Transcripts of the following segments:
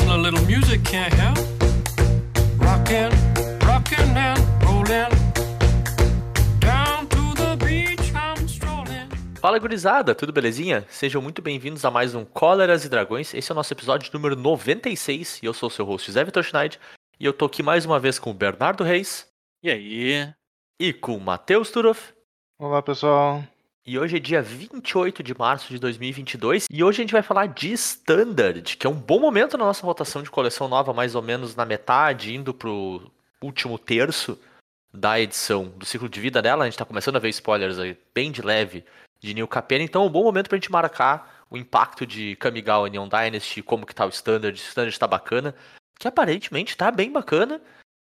a little music can't help. Rockin', rockin' and rollin'. Down to the beach I'm strolling. Fala gurizada, tudo belezinha? Sejam muito bem-vindos a mais um Cóleras e Dragões. Esse é o nosso episódio número 96 e eu sou o seu host Zé Vitor Schneid. E eu tô aqui mais uma vez com o Bernardo Reis E aí? e com o Matheus Turoff. Olá pessoal. E hoje é dia 28 de março de 2022 e hoje a gente vai falar de Standard, que é um bom momento na nossa rotação de coleção nova, mais ou menos na metade, indo pro último terço da edição do ciclo de vida dela. A gente tá começando a ver spoilers aí, bem de leve de New Capena, então é um bom momento pra gente marcar o impacto de Kamigawa Neon Dynasty, como que tá o Standard, o Standard tá bacana, que aparentemente tá bem bacana,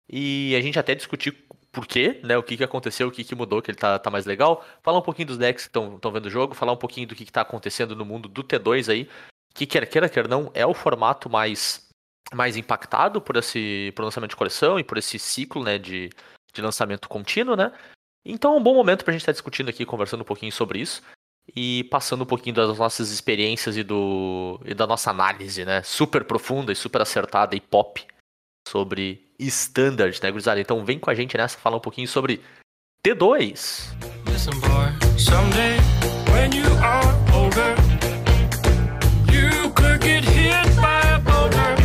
e a gente até discutir por quê, né, o que, que aconteceu, o que, que mudou, que ele tá, tá mais legal, falar um pouquinho dos decks que estão vendo o jogo, falar um pouquinho do que, que tá acontecendo no mundo do T2 aí, que quer queira, quer não, é o formato mais, mais impactado por esse por lançamento de coleção e por esse ciclo, né, de, de lançamento contínuo, né, então é um bom momento pra gente estar discutindo aqui, conversando um pouquinho sobre isso, e passando um pouquinho das nossas experiências e, do, e da nossa análise, né, super profunda e super acertada e pop sobre Standard, né, gurizada? Então vem com a gente nessa falar um pouquinho sobre T2. Listen, boy, someday when you are older, you could get hit by a boulder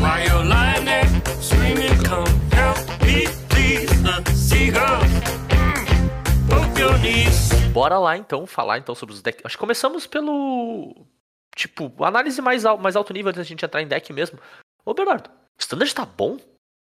while you're lying there screaming, Come help me, please. The seagulls mm, poke your knees. Bora lá então falar então sobre os decks. Acho que começamos pelo tipo, análise mais, mais alto nível antes da gente entrar em deck mesmo. Ô Bernardo, o Standard tá bom?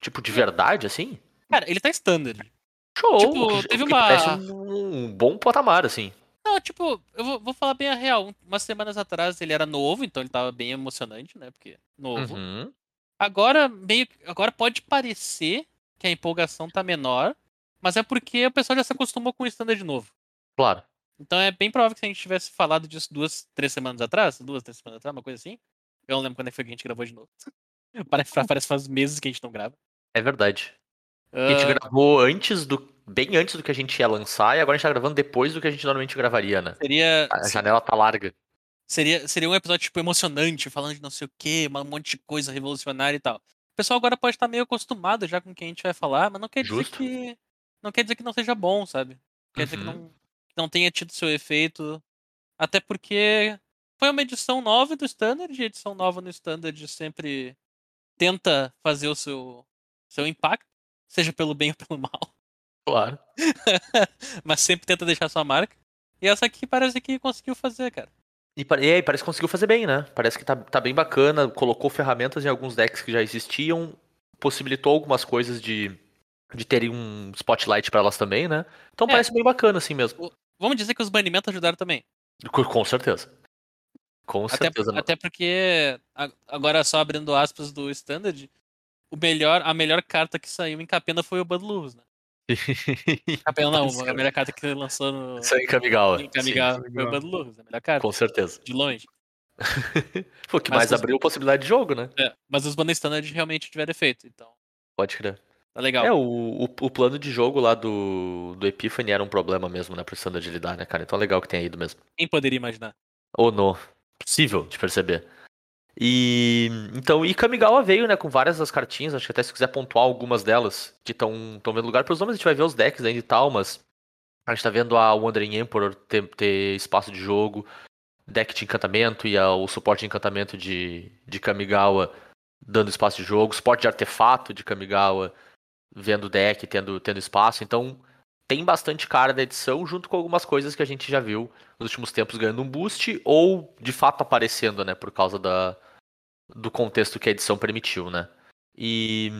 Tipo, de verdade, assim? Cara, ele tá standard. Show! Tipo, teve uma- parece um, um bom patamar, assim. Não, tipo, eu vou, vou falar bem a real. Um- Umas semanas atrás ele era novo, então ele tava bem emocionante, né? Porque novo. Uhum. Agora, meio. Agora pode parecer que a empolgação tá menor, mas é porque o pessoal já se acostumou com o standard novo. Claro. Então é bem provável que se a gente tivesse falado disso duas, três semanas atrás, duas, três semanas atrás, uma coisa assim. Eu não lembro quando é que foi que a gente gravou de novo. Parece, parece faz meses que a gente não grava. É verdade. A gente Ah, gravou antes do. Bem antes do que a gente ia lançar, e agora a gente tá gravando depois do que a gente normalmente gravaria, né? seria, A janela tá larga. Seria, seria um episódio, tipo, emocionante, falando de não sei o que, um monte de coisa revolucionária e tal. O pessoal agora pode estar meio acostumado já com o que a gente vai falar, mas não quer dizer Justo. que. Não quer dizer que não seja bom, sabe? Quer dizer que Uhum. não, que não tenha tido seu efeito. Até porque foi uma edição nova do Standard, e a edição nova no Standard sempre tenta fazer o seu, seu impacto, seja pelo bem ou pelo mal, Claro. mas sempre tenta deixar sua marca. E essa aqui parece que conseguiu fazer, cara. E, e aí, parece que conseguiu fazer bem, né? Parece que tá, tá bem bacana, colocou ferramentas em alguns decks que já existiam, possibilitou algumas coisas de, de terem um spotlight pra elas também, né? Então É. parece bem bacana assim mesmo. Vamos dizer que os banimentos ajudaram também. Com, certeza. Com Até, certeza. até porque, agora só abrindo aspas do Standard, o melhor, a melhor carta que saiu em Capena foi o Bud Luz, né? Capena não, a melhor carta que lançou no Isso aí, Kamigawa. em Kamigawa foi o Bud Luz, a melhor carta, Com certeza. de longe. Foi o que Mas mais os- abriu possibilidade de jogo, né? É, mas os banners Standard realmente tiveram efeito, então Pode crer. tá legal. É, o, o, o plano de jogo lá do, do Epiphany era um problema mesmo, né? Pro standard lidar, né, cara? Então é legal que tenha ido mesmo. Quem poderia imaginar? Ou não. Possível de perceber. E então, e Kamigawa veio, né, com várias das cartinhas, acho que até se quiser pontuar algumas delas que estão vendo lugar. Para os nomes, a gente vai ver os decks ainda e tal, mas a gente tá vendo a Wandering Emperor ter, ter espaço de jogo, deck de encantamento e a- o suporte de encantamento de, de Kamigawa dando espaço de jogo, suporte de artefato de Kamigawa vendo deck, tendo, tendo espaço, então tem bastante cara da edição, junto com algumas coisas que a gente já viu nos últimos tempos ganhando um boost, ou de fato aparecendo, né, por causa da, do contexto que a edição permitiu, né. E.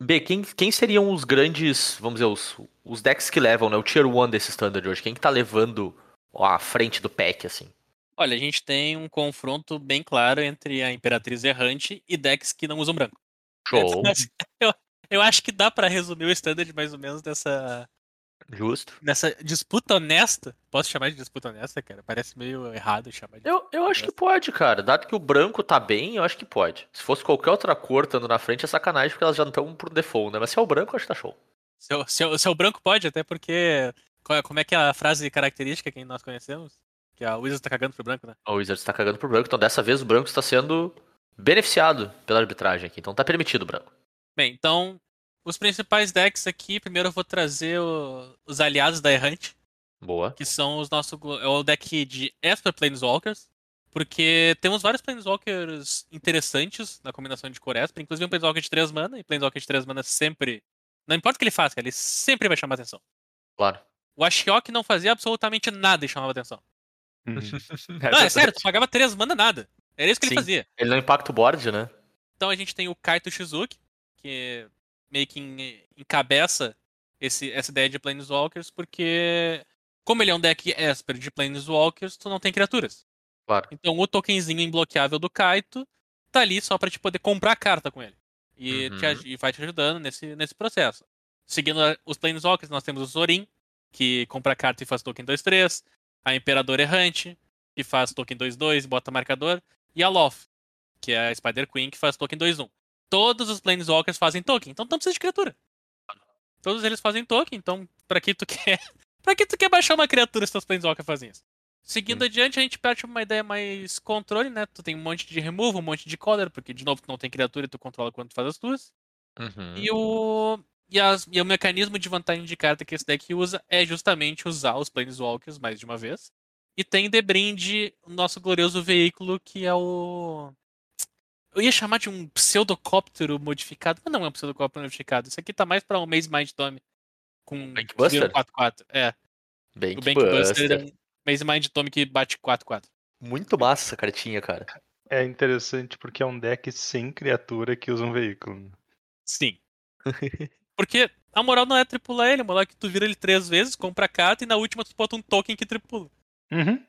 B, quem, quem seriam os grandes, vamos dizer, os, os decks que levam, né, o Tier 1 desse standard hoje? Quem que tá levando à frente do pack, assim? Olha, a gente tem um confronto bem claro entre a Imperatriz Errante e decks que não usam branco. Show, Eu, eu acho que dá pra resumir o Standard mais ou menos dessa, justo. nessa disputa honesta. Posso chamar de disputa honesta, cara? Parece meio errado chamar de. Eu, eu acho que pode, cara. Dado que o branco tá bem, eu acho que pode. Se fosse qualquer outra cor estando na frente, é sacanagem, porque elas já estão por default, né? Mas se é o branco, eu acho que tá show. Seu, seu, seu branco pode, até porque. é- Como é que é a frase característica que nós conhecemos? Que a Wizard tá cagando pro branco, né? O Wizards tá cagando pro branco, então dessa vez o branco está sendo beneficiado pela arbitragem aqui. Então tá permitido, Branco. Bem, então, os principais decks aqui, primeiro eu vou trazer o- os aliados da Errante, Boa. que são os nossos. É o deck de Esper Planeswalkers, porque temos vários Planeswalkers interessantes na combinação de cor Esper, inclusive um Planeswalker de 3 mana, e Planeswalker de 3 mana sempre. Não importa o que ele faça, cara, ele sempre vai chamar atenção. Claro. O Ashiok não fazia absolutamente nada e chamava atenção. Uhum. Não, é sério, tu pagava 3 mana nada. Era isso que Sim. ele fazia. Ele não impacta o board, né? Então a gente tem o Kaito Shizuki, que meio que en- encabeça esse, essa ideia de Planeswalkers, porque como ele é um deck Esper de Planeswalkers, tu não tem criaturas. Claro. Então o tokenzinho imbloqueável do Kaito tá ali só pra te poder comprar carta com ele. E, te Uhum. aj- e vai te ajudando nesse, nesse processo. Seguindo a- os Planeswalkers, nós temos o Zorin, que compra carta e faz token 2-3. A Imperador Errante, que faz token 2-2 e bota marcador. E a Loth, que é a Spider Queen, que faz token 2-1. Todos os Planeswalkers fazem token, então tu não precisa de criatura. Todos eles fazem token, então pra que tu quer. pra que tu quer baixar uma criatura se teus Planeswalkers fazem isso? Seguindo Sim. adiante, a gente parte pra uma ideia mais controle, né? Tu tem um monte de remove, um monte de color, porque de novo tu não tem criatura e tu controla quando tu faz as tuas. Uhum. E o. E, as- e o mecanismo de vantagem de carta que esse deck usa é justamente usar os Planeswalkers mais de uma vez. E tem de brinde o nosso glorioso veículo, que é o. Eu ia chamar de um pseudocóptero modificado, mas não é um pseudocóptero modificado. Isso aqui tá mais pra um Maze Mind Tome. Com Bankbuster? 4-4. É. Bem O que Bankbuster é um Maze Mind Tome que bate 4-4. Muito massa essa cartinha, cara. É interessante porque é um deck sem criatura que usa um veículo. Sim. Porque a moral não é tripular ele, a moral é que tu vira ele três vezes, compra a carta e na última tu bota um token que tripula. Uhum.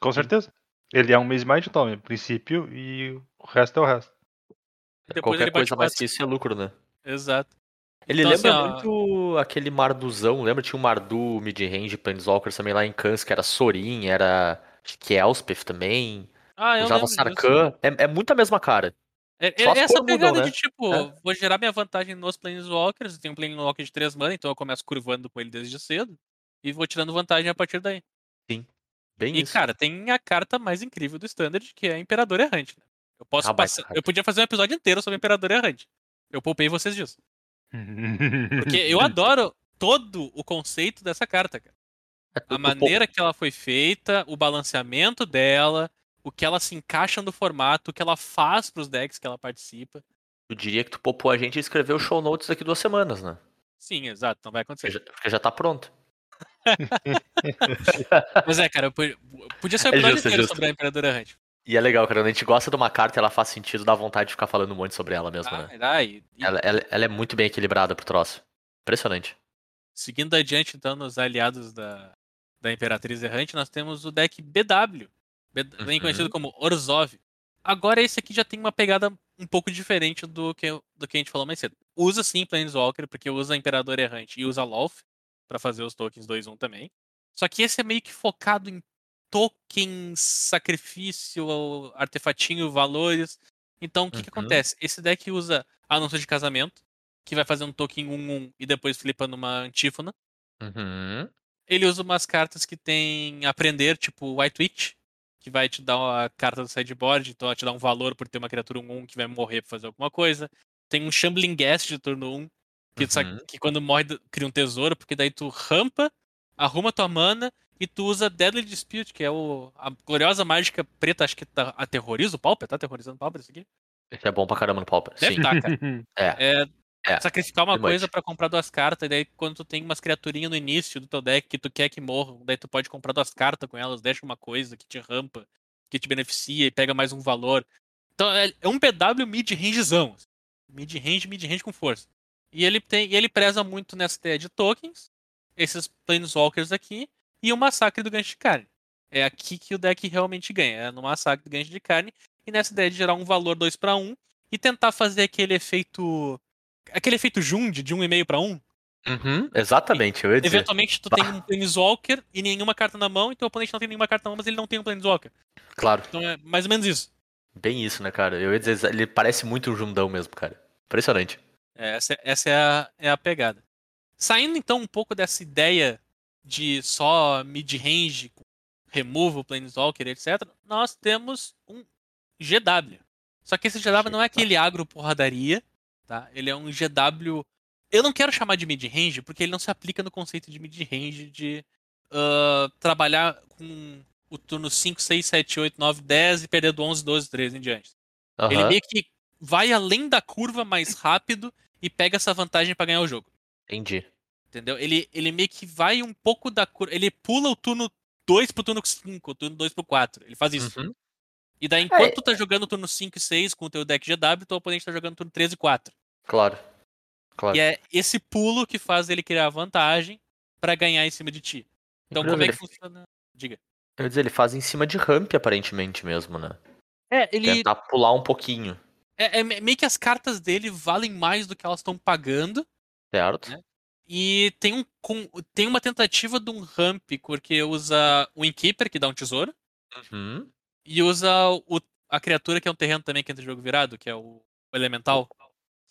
Com certeza. Ele é um mês mais de tome, princípio, e o resto é o resto. Depois Qualquer coisa mais que isso é lucro, né? Exato. Ele Então, lembra assim, muito aquele Marduzão, lembra? Tinha um Mardu mid-range Planeswalkers também lá em Kans, que era Sorin, era que Elspeth também, Ah, eu usava. Sarkhan. É, é muito a mesma cara. É, é essa cores mudam, pegada né? de tipo, É. vou gerar minha vantagem nos Planeswalkers, eu tenho um Planeswalker de 3 mana, então eu começo curvando com ele desde cedo. E vou tirando vantagem a partir daí. Bem E, isso. cara, tem a carta mais incrível do Standard, que é a Imperador Errante. né? Eu posso Ah, passar. Eu podia fazer um episódio inteiro sobre a Imperador Errante. Eu poupei vocês disso. Porque eu adoro todo o conceito dessa carta, cara. É A maneira que ela foi feita, o balanceamento dela, o que ela se encaixa no formato, o que ela faz pros decks que ela participa. Eu diria que tu poupou a gente e escreveu show notes daqui duas semanas, né? Sim, exato, não vai Porque acontecer. já, porque já tá pronto. Mas é, cara, podia ser um É episódio justo, é inteiro justo. sobre a Imperadora Errante. E é legal, cara. Quando a gente gosta de uma carta e ela faz sentido, dá vontade de ficar falando um monte sobre ela mesmo, Ah, né? dá, e- e Ela, ela- ela é muito bem equilibrada pro troço. Impressionante. Seguindo adiante, então, nos aliados da, da Imperatriz Errante, nós temos o deck BW, bem Uhum. conhecido como Orzhov. Agora, esse aqui já tem uma pegada um pouco diferente do que, do que a gente falou mais cedo. Usa sim Planeswalker, porque usa Imperador Errante e usa Loth pra fazer os tokens 2-1 também. Só que esse é meio que focado em tokens, sacrifício, artefatinho, valores. Então, o que, que Uhum. acontece? Esse deck usa Anúncio de Casamento, que vai fazer um token 1-1 e depois flipa numa antífona. Uhum. Ele usa umas cartas que tem aprender, tipo White Witch, que vai te dar a carta do sideboard, então vai te dar um valor por ter uma criatura 1-1 que vai morrer pra fazer alguma coisa. Tem um Shambling Guest de turno 1, que, Uhum. que quando morre cria um tesouro, porque daí tu rampa, arruma tua mana e tu usa Deadly Dispute, que é o, a gloriosa mágica preta, acho que tá, aterroriza o Pauper, tá aterrorizando o Pauper isso aqui? Esse é bom pra caramba no Pauper. Deve Sim. tá, cara. É. É, É, sacrificar uma coisa pra comprar duas cartas, e daí quando tu tem umas criaturinhas no início do teu deck que tu quer que morram, daí tu pode comprar duas cartas com elas, deixa uma coisa que te rampa, que te beneficia e pega mais um valor. Então é, é um PW mid-rangezão. assim. Mid-range, mid-range com força. E ele, tem, e ele preza muito nessa ideia de tokens, esses Planeswalkers aqui, e o Massacre do Gancho de Carne. É aqui que o deck realmente ganha, é no Massacre do Gancho de Carne, e nessa ideia de gerar um valor 2 para 1 e tentar fazer aquele efeito. Aquele efeito Jund de 1,5 para 1. Uhum, exatamente, eu ia dizer. Eventualmente tu tem um Planeswalker e nenhuma carta na mão, e teu oponente não tem nenhuma carta na mão, mas ele não tem um Planeswalker. Claro, Então é mais ou menos isso. bem isso, né, cara? Eu ia dizer, ele parece muito um Jundão mesmo, cara. Impressionante. É, Essa, essa é, a, é a pegada. Saindo então um pouco dessa ideia de só mid-range, removal, Planeswalker, etc., nós temos um GW, Só que esse GW não é aquele agro porradaria, tá? Ele é um GW. Eu não quero chamar de mid-range, porque ele não se aplica no conceito de mid-range de ah, trabalhar com o turno 5, 6, 7, 8, 9, 10 e perder do 11, 12, 13 em diante. Ele Aham, meio que vai além da curva mais rápido e pega essa vantagem pra ganhar o jogo. entendi. Entendeu? Ele, ele meio que vai um pouco da curva. Ele pula o turno 2 pro turno 5, o turno 2 pro 4. Ele faz isso. Uhum. E daí, enquanto tu tá jogando o turno 5 e 6 com o teu deck GW, teu oponente tá jogando turno 13 e 4. Claro. Claro. E é esse pulo que faz ele criar vantagem pra ganhar em cima de ti. Então, Inclusive, como é que funciona? Diga. Eu ia dizer, ele faz em cima de ramp, aparentemente mesmo, né? É, ele. Tentar pular um pouquinho, É, é meio que as cartas dele valem mais do que elas estão pagando. certo? Né? E tem, um, com- tem uma tentativa de um ramp, porque usa o Innkeeper, que dá um tesouro, Uhum. e usa o- a criatura que é um terreno também que entra em jogo virado, que é o, o Elemental,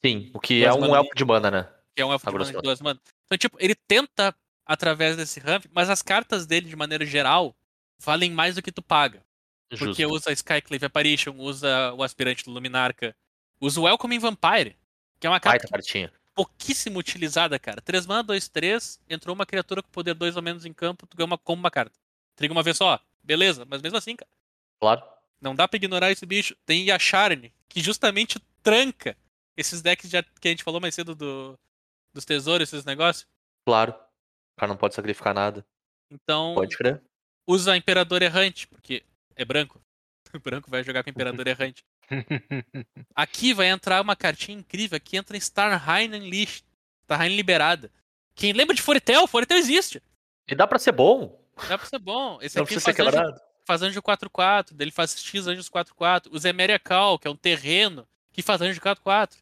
Sim, o que é um mana elfo de mana, né? que é um elfo A de mana de duas manas. Então, tipo, ele tenta através desse ramp, mas as cartas dele, de maneira geral, valem mais do que tu paga. Porque Justo. usa Skyclave Apparition, usa o Aspirante do Luminarca, usa o Welcoming Vampire, que é uma carta Baita cartinha. Pouquíssimo utilizada, cara. 3 mana, 2, 3, entrou uma criatura com poder 2 ou menos em campo, tu ganha uma, como uma carta. Triga uma vez só, beleza, mas mesmo assim, cara, Claro. não dá pra ignorar esse bicho. Tem Yasharn, que justamente tranca esses decks já, que a gente falou mais cedo do, dos tesouros, esses negócios. Claro. O cara não pode sacrificar nada. Então, Pode crer. usa Imperador Errante, porque é branco. O branco vai jogar com Imperador Errante. Aqui vai entrar uma cartinha incrível que entra em Starheim Unleashed. Starheim liberada. Quem lembra de Foritel? Foritel existe. E dá pra ser bom. Dá pra ser bom. Esse Não aqui precisa ser faz anjo, faz anjo 4-4, daí ele faz X anjos 4-4. O Zemeria Cal, que é um terreno, que faz anjo 4-4.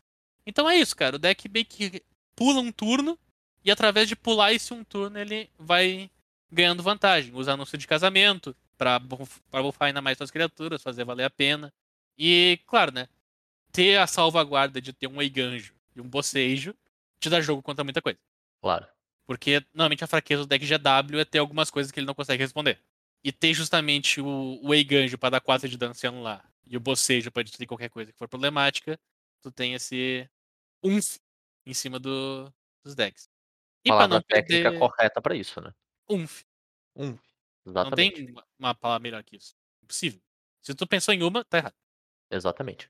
Então é isso, cara. O deck meio que pula um turno, e através de pular esse um turno, ele vai ganhando vantagem. Usa anúncio de casamento, pra, buf- pra buffar ainda mais suas criaturas, fazer valer a pena. E, claro, né? Ter a salvaguarda de ter um Eiganjo e um Bocejo te dá jogo contra muita coisa. Claro. Porque normalmente a fraqueza do deck GW é ter algumas coisas que ele não consegue responder. E ter justamente o, o Eiganjo pra dar 4 de dano se anular e o Bocejo pra destruir qualquer coisa que for problemática, tu tem esse umf em cima do, dos decks. E pra Palavra não técnica perder correta pra isso, né? umf. Um. Não Exatamente. tem uma- uma palavra melhor que isso. Impossível. Se tu pensou em uma, tá errado. Exatamente.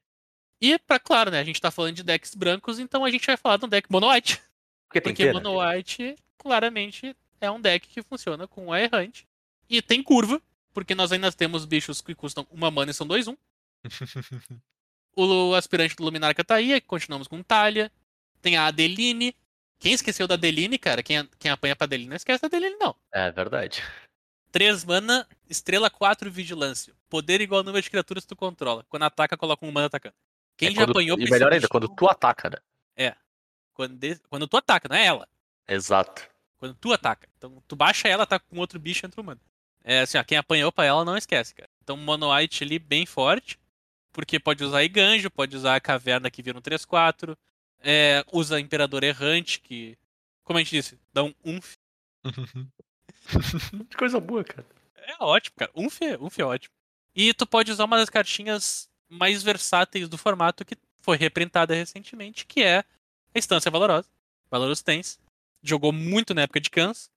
E, pra claro, né? A gente tá falando de decks brancos, então a gente vai falar de um deck mono white. Porque tem Porque que né? Mono White claramente é um deck que funciona com a errante. E tem curva, porque nós ainda temos bichos que custam uma mana e são 2-1. O aspirante do Luminarca tá aí, continuamos com Talia. Tem a Adeline. Quem esqueceu da Adeline, cara? Quem, quem apanha pra Adeline não esquece da Adeline, não. É verdade. 3 mana, estrela 4 vigilância. Poder igual ao número de criaturas que tu controla. Quando ataca, coloca um mana atacando. Quem É já quando- apanhou E melhor ainda, quando tu ataca, né? quando, de- quando tu ataca, não é ela. Exato. Quando tu ataca. Então tu baixa ela, ataca com outro bicho entra humano. É assim, ó, quem apanhou pra ela não esquece, cara. Então Mono White ali bem forte. Porque pode usar Iganjo, pode usar a caverna que vira um 3-4. É, usa Imperador Errante, que, como a gente disse, dá um umf. que coisa boa, cara. É ótimo, cara. Umf é, umf é ótimo. E tu pode usar uma das cartinhas mais versáteis do formato que foi reprintada recentemente, que é a Instância Valorosa. Valorous Tens. Jogou muito na época de Cans.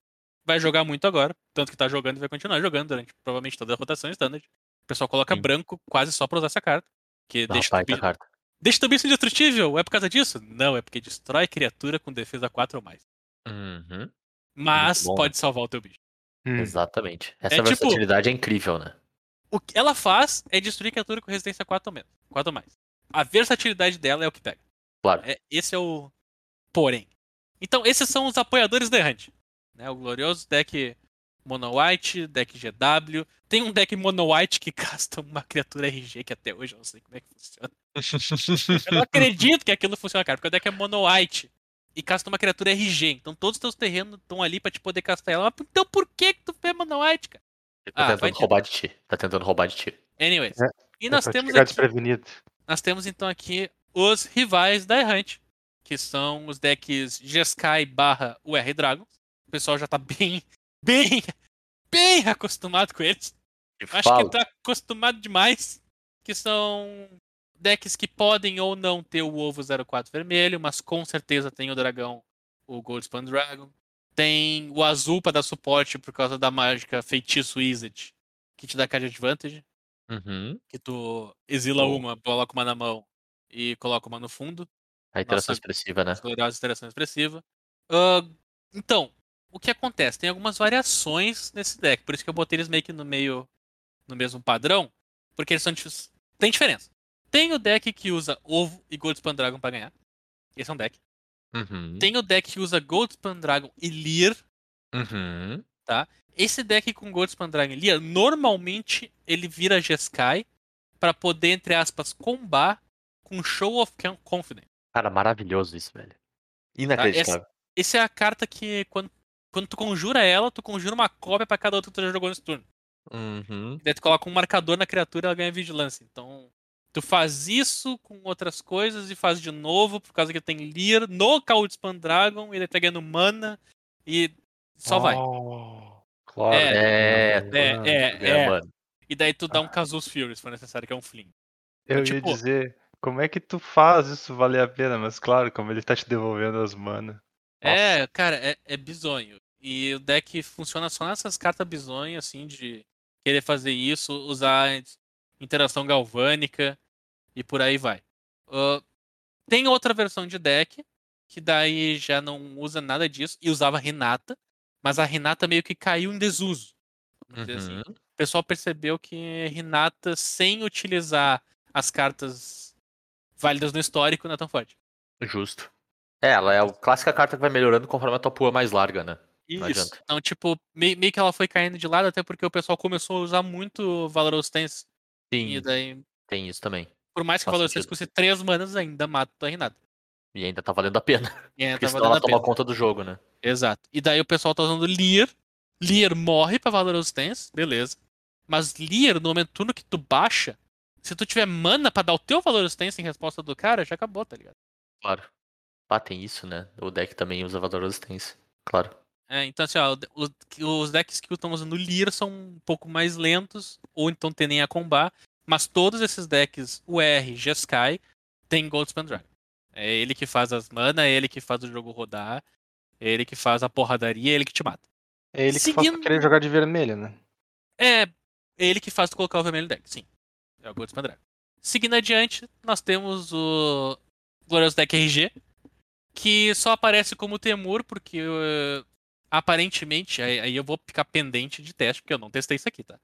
Vai jogar muito agora. Tanto que tá jogando e vai continuar jogando durante provavelmente toda a rotação standard. O pessoal coloca Sim. branco quase só pra usar essa carta. Que Dá deixa, bicho, carta. deixa bicho indestrutível. É por causa disso? Não, é porque destrói criatura com defesa 4 ou mais. Uhum. Mas pode salvar o teu bicho. Hum. Exatamente. Essa É tipo- versatilidade é incrível, né? O que ela faz é destruir criatura com resistência 4 ou menos. 4 ou mais. A versatilidade dela é o que pega. Claro. É, esse é o porém. Então, esses são os apoiadores da Errante. Né? O glorioso deck Mono White, deck GW. Tem um deck Mono White que casta uma criatura RG, que até hoje eu não sei como é que funciona. Eu não acredito que aquilo funciona, cara, porque o deck é Mono White e casta uma criatura RG. Então todos os teus terrenos estão ali pra te poder castar ela. Mas, Então por que que tu fez Mono White, cara? Tá Ah, tentando roubar de ti. Tá tentando roubar de ti. Anyways. É, e É nós temos aqui nós temos então aqui os rivais da Errante, que são os decks Jeskai barra UR Dragons. O pessoal já tá bem, bem, bem acostumado com eles. E Acho fala. que tá acostumado demais. Que são decks que podem ou não ter o ovo 04 vermelho, mas com certeza tem o dragão, o Goldspan Dragon. Tem o azul para dar suporte por causa da mágica Feitiço Wizard, que te dá card advantage, Uhum. que tu exila Boa. uma, coloca uma na mão e coloca uma no fundo. A interação Nossa, expressiva, né? Gloriosa interação expressiva. Ah, então, o que acontece? Tem algumas variações nesse deck, por isso que eu botei eles meio que no meio no mesmo padrão, porque eles são tem diferença. Tem o deck que usa ovo e Goldspan Dragon pra ganhar. Esse é um deck. Uhum. Tem o deck que usa Goldspan Dragon e Lear. Uhum. Esse deck com Goldspan Dragon e Lear, normalmente ele vira Jeskai pra poder, entre aspas, combar com Show of Con- Confidence. Cara, maravilhoso isso, velho. Inacreditável. Essa é a carta que, quando, quando tu conjura ela, tu conjura uma cópia pra cada outra que tu já jogou nesse turno. Uhum. Daí tu coloca um marcador na criatura e ela ganha vigilância. Então, tu faz isso com outras coisas e faz de novo, por causa que tem Lear no Goldspan Dragon, ele tá ganhando mana e só vai. Oh, claro. É, É, Mano, é, é, É, é. mano. E daí tu dá um Casus Fury, se for necessário, que é um fling. Eu ia tipo- dizer, como é que tu faz isso valer a pena? Mas claro, como ele tá te devolvendo as mana. É, cara, é, é bizonho. E o deck funciona só nessas cartas bizonhas, assim, de querer fazer isso, usar interação galvânica e por aí vai. Ah, tem outra versão de deck, que daí já não usa nada disso, e usava Renata, mas a Renata meio que caiu em desuso. Assim. Uhum. O pessoal percebeu que Renata, sem utilizar as cartas válidas no histórico, não é tão forte. Justo. É, ela é a clássica carta que vai melhorando conforme a tua pool é mais larga, né? Não Isso. Então, tipo, meio, meio que ela foi caindo de lado, até porque o pessoal começou a usar muito Valorous Stance. E Sim, daí, tem isso também. Por mais que Faz Stance sentido. custe 3 manas, ainda mata a Renata. E ainda tá valendo a pena. E ainda Porque tá senão ela toma pena. conta do jogo, né? Exato. E daí o pessoal tá usando Lear. Lear morre pra Valorous Stance, beleza. Mas Lear, no momento turno que tu baixa, se tu tiver mana pra dar o teu Valorous Stance em resposta do cara, já acabou, tá ligado? Claro. Ah, tem isso, né? O deck também usa valor resistência. Claro. É, então assim, ó, o- o- os decks que estão usando Lear são um pouco mais lentos, ou então tendem a combar, mas todos esses decks, o R, Jeskai, tem Goldspan Dragon. É ele que faz as mana, é ele que faz o jogo rodar, é ele que faz a porradaria, é ele que te mata. É ele que faz Seguindo- querer jogar de vermelho, né? É ele que faz colocar o vermelho no deck, sim. É o Goldspan Dragon. Seguindo adiante, nós temos o Glorious Deck RG, que só aparece como Temur, porque eh, aparentemente, aí, aí eu vou ficar pendente de teste, porque eu não testei isso aqui, tá?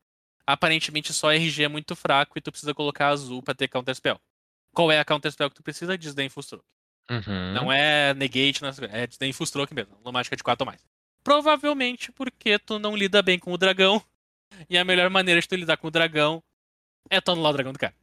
Aparentemente só RG é muito fraco e tu precisa colocar azul pra ter Counter Spell. Qual é a Counter Spell que tu precisa? Disdainful Stroke. Uhum. Não é Negate, não é é Disdainful Stroke mesmo, uma mágica de 4 ou mais. Provavelmente porque tu não lida bem com o dragão, e a melhor maneira de tu lidar com o dragão é tu anular o dragão do cara.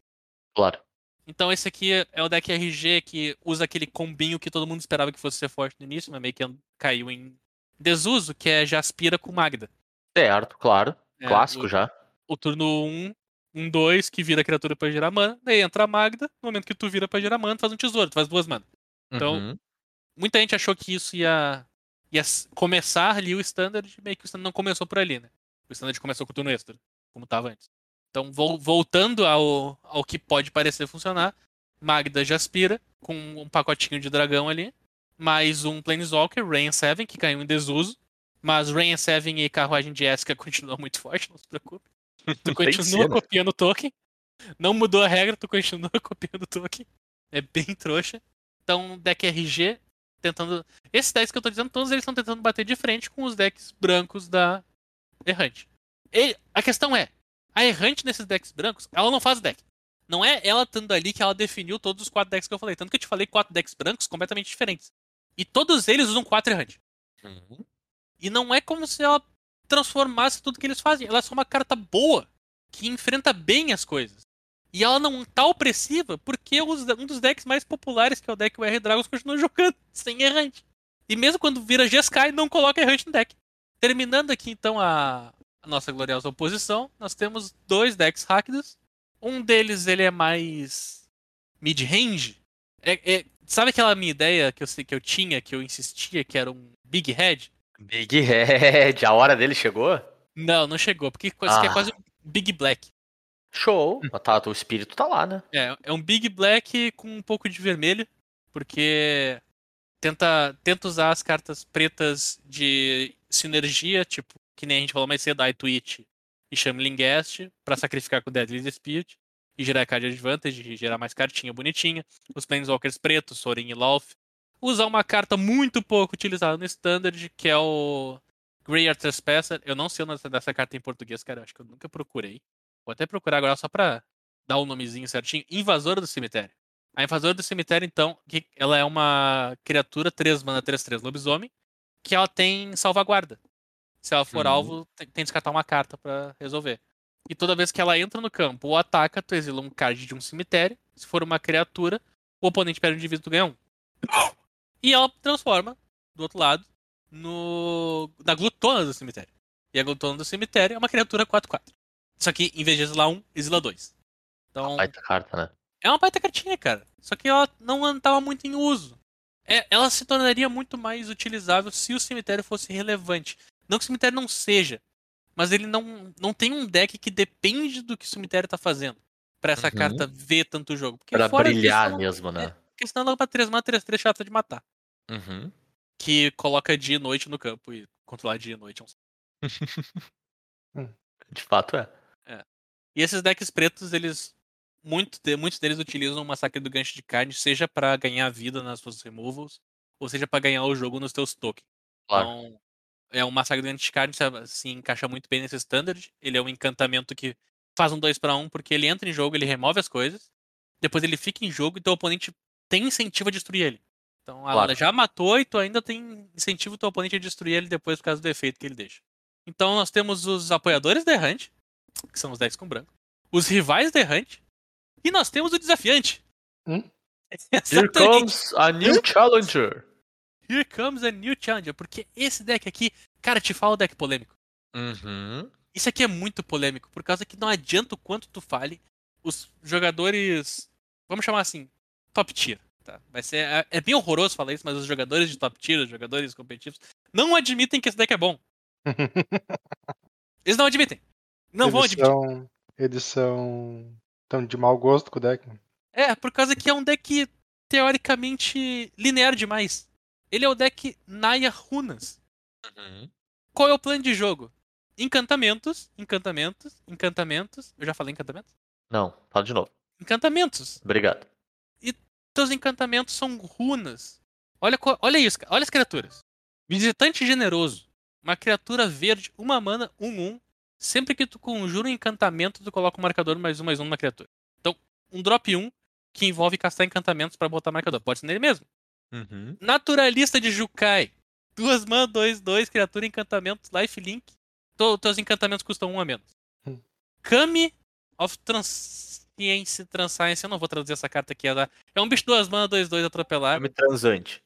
Claro. Então esse aqui é o deck RG que usa aquele combinho que todo mundo esperava que fosse ser forte no início, mas meio que caiu em desuso, que é Jaspira com Magda. Certo, claro. É, Clássico o, já. O turno 1, 1, 2, que vira criatura pra gerar mana, daí entra a Magda, no momento que tu vira pra gerar mana, tu faz um tesouro, tu faz duas mana. Então, Uhum. muita gente achou que isso ia, ia começar ali o standard, meio que o standard não começou por ali, né? O standard começou com o turno extra, como tava antes. Então, vol- voltando ao, ao que pode parecer funcionar, Magda já aspira com um pacotinho de dragão ali, mais um Planeswalker, Rain 7, que caiu em desuso. Mas Rain 7 e Carruagem de Esca continuam muito forte, não se preocupe. Tu continua né? copiando o token. Não mudou a regra, tu continua copiando o token. É bem trouxa. Então, deck RG tentando. Esses decks que eu tô dizendo, todos eles estão tentando bater de frente com os decks brancos da Errante. E a questão é, a Errante nesses decks brancos, ela não faz deck. Não é ela estando ali que ela definiu todos os quatro decks que eu falei. Tanto que eu te falei quatro decks brancos completamente diferentes. E todos eles usam quatro Errante. Uhum. E não é como se ela transformasse tudo que eles fazem. Ela é só uma carta boa, que enfrenta bem as coisas. E ela não tá opressiva porque um dos decks mais populares, que é o deck UR Dragons, continua jogando sem errante. E mesmo quando vira Jeskai, não coloca errante no deck. Terminando aqui então a, a nossa gloriosa oposição, nós temos dois decks rápidos. Um deles ele é mais mid-range. É- é- sabe aquela minha ideia que eu, que eu tinha, que eu insistia, que era um Big Head? Big Head, a hora dele chegou? Não, não chegou, porque isso aqui é Ah. quase um Big Black. Show. Tá, o espírito tá lá, né? É, é um Big Black com um pouco de vermelho, porque tenta, tenta usar as cartas pretas de sinergia, tipo, que nem a gente falou mais cedo, Eye Twitch e Shambling Guest, pra sacrificar com Deadly Dispute e gerar card advantage, e gerar mais cartinha bonitinha. Os Planeswalkers pretos, Sorin e Lolth. Usar uma carta muito pouco utilizada no Standard, que é o Grey Trespasser. Eu não sei o nome dessa carta em português, cara, acho que eu nunca procurei. Vou até procurar agora só pra dar o um nomezinho certinho. Invasora do Cemitério. A Invasora do Cemitério, então, que ela é uma criatura 3 mana 3-3 lobisomem, que ela tem salvaguarda. Se ela for Uhum. alvo, tem que descartar uma carta pra resolver. E toda vez que ela entra no campo ou ataca, tu exila um card de um cemitério. Se for uma criatura, o oponente perde um indivíduo, tu ganha um. E ela transforma, do outro lado, no na glutona do cemitério. E a glutona do cemitério é uma criatura 4-4. Só que, em vez de exilar um, exila dois. Então, Baita carta, né? é uma baita cartinha, cara. Só que ela não estava muito em uso. É, ela se tornaria muito mais utilizável se o cemitério fosse relevante. Não que o cemitério não seja, mas ele não, não tem um deck que depende do que o cemitério tá fazendo. Pra essa Uhum. carta ver tanto jogo. Porque Pra brilhar disso, mesmo, né? Porque senão vai pra 3 mana, 3, 3 chata de matar. Uhum. Que coloca dia e noite no campo e controlar dia e noite. é um De fato é. E esses decks pretos, eles. Muito de- muitos deles utilizam o massacre do gancho de carne, seja pra ganhar vida nas suas removals, ou seja pra ganhar o jogo nos teus tokens. Claro. Então, é um massacre do gancho de carne, se, se encaixa muito bem nesse standard. Ele é um encantamento que faz um 2 para 1 porque ele entra em jogo, ele remove as coisas, depois ele fica em jogo e teu oponente tem incentivo a destruir ele. Então, ela Claro. já matou e tu ainda tem incentivo teu oponente a destruir ele depois por causa do efeito que ele deixa. Então, nós temos os apoiadores da Errante, que são os decks com branco, os rivais da Errante, e nós temos o desafiante. Hum? Here comes a new challenger. Here comes a new challenger, porque esse deck aqui, cara, te fala o deck polêmico. Uhum. Isso aqui é muito polêmico, por causa que não adianta o quanto tu fale, os jogadores, vamos chamar assim, top tier, tá? Vai ser, é, é bem horroroso falar isso, mas os jogadores de top tier, os jogadores competitivos, não admitem que esse deck é bom. Eles não admitem. Não vão eles admitir. são, eles são tão de mau gosto com o deck. É, por causa que é um deck teoricamente linear demais. Ele é o deck Naya Runas. Uhum. Qual é o plano de jogo? Encantamentos, encantamentos, encantamentos. Eu já falei encantamentos? Não, fala de novo. Encantamentos. Obrigado. Teus encantamentos são runas. Olha, olha isso, cara. olha as criaturas. Visitante generoso. Uma criatura verde, uma mana, um um. Sempre que tu conjura um encantamento, tu coloca um marcador mais um mais um na criatura. Então, um drop 1 que envolve castar encantamentos pra botar marcador. Pode ser nele mesmo. Uhum. Naturalista de Jukai. Duas mana, dois, dois, criatura, encantamento, lifelink. Teus encantamentos custam um a menos. Hum. Kami of Transience, Transcience. Eu não vou traduzir essa carta aqui. ela- É um bicho duas mana, dois, dois, atropelar. Filme transante.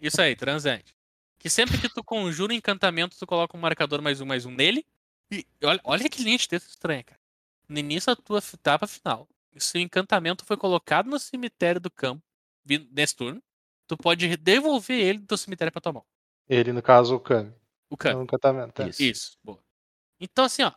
Isso aí, transante. Que sempre que tu conjura um encantamento, tu coloca um marcador mais um, mais um nele. E olha, olha que linha de texto estranha, cara. No início da tua etapa final, se o encantamento foi colocado no cemitério do campo, nesse turno, tu pode devolver ele do teu cemitério pra tua mão. Ele, no caso, o Kami. O Kami. No encantamento. é. Isso. Isso, boa. Então, assim, ó.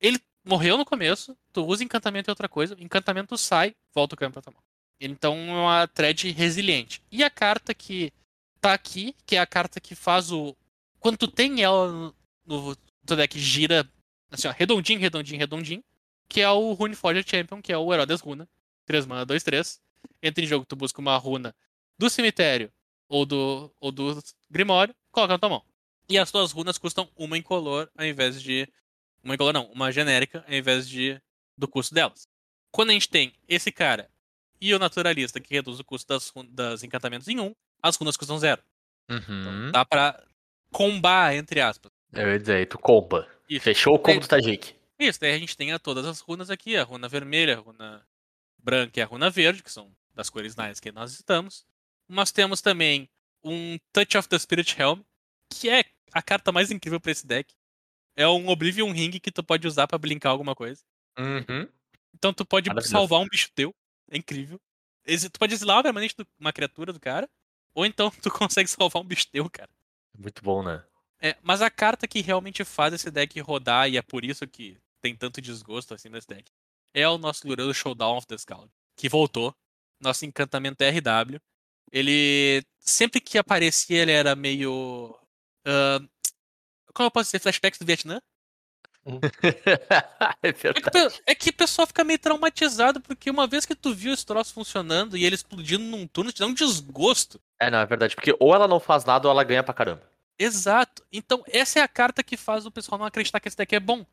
Ele morreu no começo, tu usa encantamento e outra coisa, encantamento sai, volta o Kami pra tua mão. Então é uma thread resiliente. E a carta que tá aqui, que é a carta que faz o. Quando tu tem ela no, no teu deck, gira assim, ó, redondinho, redondinho, redondinho. Que é o Runeforger Champion, que é o Herói das Runas. 3 mana, 2, 3. Entra em jogo, tu busca uma runa do cemitério ou do, ou do Grimório, coloca na tua mão. E as tuas runas custam uma incolor ao invés de. Uma incolor não, uma genérica ao invés de do custo delas. Quando a gente tem esse cara e o naturalista que reduz o custo das, das encantamentos em um, as runas custam zero. Então Uhum. dá pra combar, entre aspas. Eu ia dizer, tu comba. Isso. Fechou o combo É. do Tajik. Isso, daí a gente tem a todas as runas aqui, a runa vermelha, a runa branca e a runa verde, que são das cores nice que nós estamos. Nós temos também um Touch of the Spirit Helm, que é a carta mais incrível pra esse deck. É um Oblivion Ring que tu pode usar pra blinkar alguma coisa. Uhum. Então tu pode Maravilhoso. salvar um bicho teu. É incrível. Tu pode exilar uma permanente de uma criatura do cara. Ou então tu consegue salvar um bicho teu, cara. Muito bom, né? É, mas a carta que realmente faz esse deck rodar, e é por isso que tem tanto desgosto assim nesse deck, é o nosso glorioso Showdown of the Scout, que voltou. Nosso encantamento RW. Ele. Sempre que aparecia, ele era meio. ah, como eu posso dizer? Flashbacks do Vietnã? é É que, verdade. o é que o pessoal fica meio traumatizado, porque uma vez que tu viu esse troço funcionando e ele explodindo num turno, te dá um desgosto. É, não, é verdade. Porque ou ela não faz nada ou ela ganha pra caramba. Exato. Então, essa é a carta que faz o pessoal não acreditar que esse deck é bom.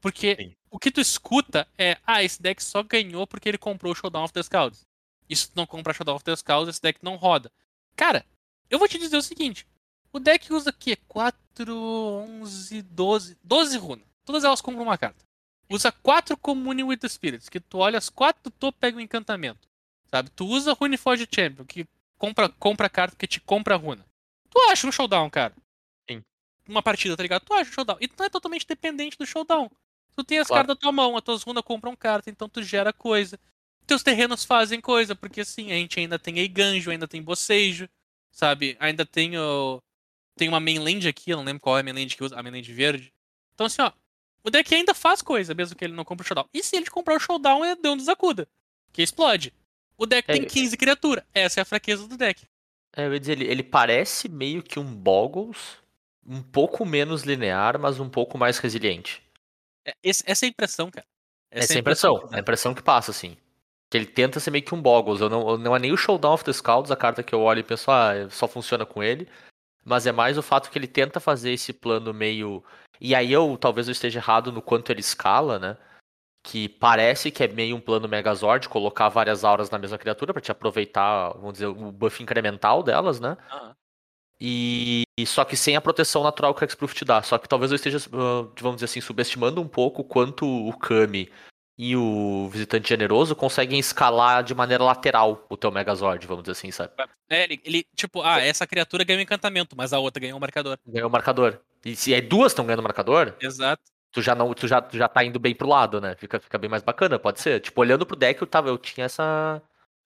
Porque Sim. o que tu escuta é, ah, esse deck só ganhou porque ele comprou o Showdown of the Scouts. E se tu não comprar Showdown of the Scouts, esse deck não roda. Cara, eu vou te dizer o seguinte. O deck usa o quê? 4, 11, 12... 12 runas. Todas elas compram uma carta. Usa 4 Communing with the Spirits, que tu olha as 4 do topo pega um encantamento. Sabe? Tu usa Runeforge Champion, que compra, compra carta que te compra runa. Tu acha um showdown, cara. Sim. Uma partida, tá ligado? Tu acha um showdown. E tu não é totalmente dependente do showdown. Tu tem as Claro. cartas da tua mão, as tuas runas compram carta, então tu gera coisa. Teus terrenos fazem coisa, porque assim, a gente ainda tem Eiganjo, ainda tem Bocejo, sabe? Ainda tem o. Tem uma mainland aqui, eu não lembro qual é a mainland que usa, a mainland verde. Então assim, ó, o deck ainda faz coisa, mesmo que ele não compre o showdown. E se ele comprar o showdown, é Deus nos acuda. Que explode. O deck É, tem 15 criaturas. Essa é a fraqueza do deck. É, eu ia dizer, ele, ele parece meio que um Boggles, um pouco menos linear, mas um pouco mais resiliente. É- esse- essa é a impressão, cara. Essa é é a impressão, é a impressão que passa, assim. Que ele tenta ser meio que um Boggles. Eu não, eu- não é nem o Showdown of the Scouts, a carta que eu olho e penso, ah, só funciona com ele. Mas é mais o fato que ele tenta fazer esse plano meio. E aí eu talvez eu esteja errado no quanto ele escala, né? Que parece que é meio um plano Megazord, colocar várias auras na mesma criatura pra te aproveitar, vamos dizer, o buff incremental delas, né? Aham. E, e só que sem a proteção natural que o Hexproof te dá. Só que talvez eu esteja, ah, vamos dizer assim, subestimando um pouco quanto o Kami e o Visitante Generoso conseguem escalar de maneira lateral o teu Megazord, vamos dizer assim, sabe? É, ele, ele, tipo, ah, essa criatura ganhou um encantamento, mas a outra ganhou um marcador. Ganhou o marcador. E se aí duas estão ganhando marcador, Exato. tu já não, tu já, tu já tá indo bem pro lado, né? Fica, fica bem mais bacana, pode ser. Tipo, olhando pro deck, eu tava, eu tinha essa,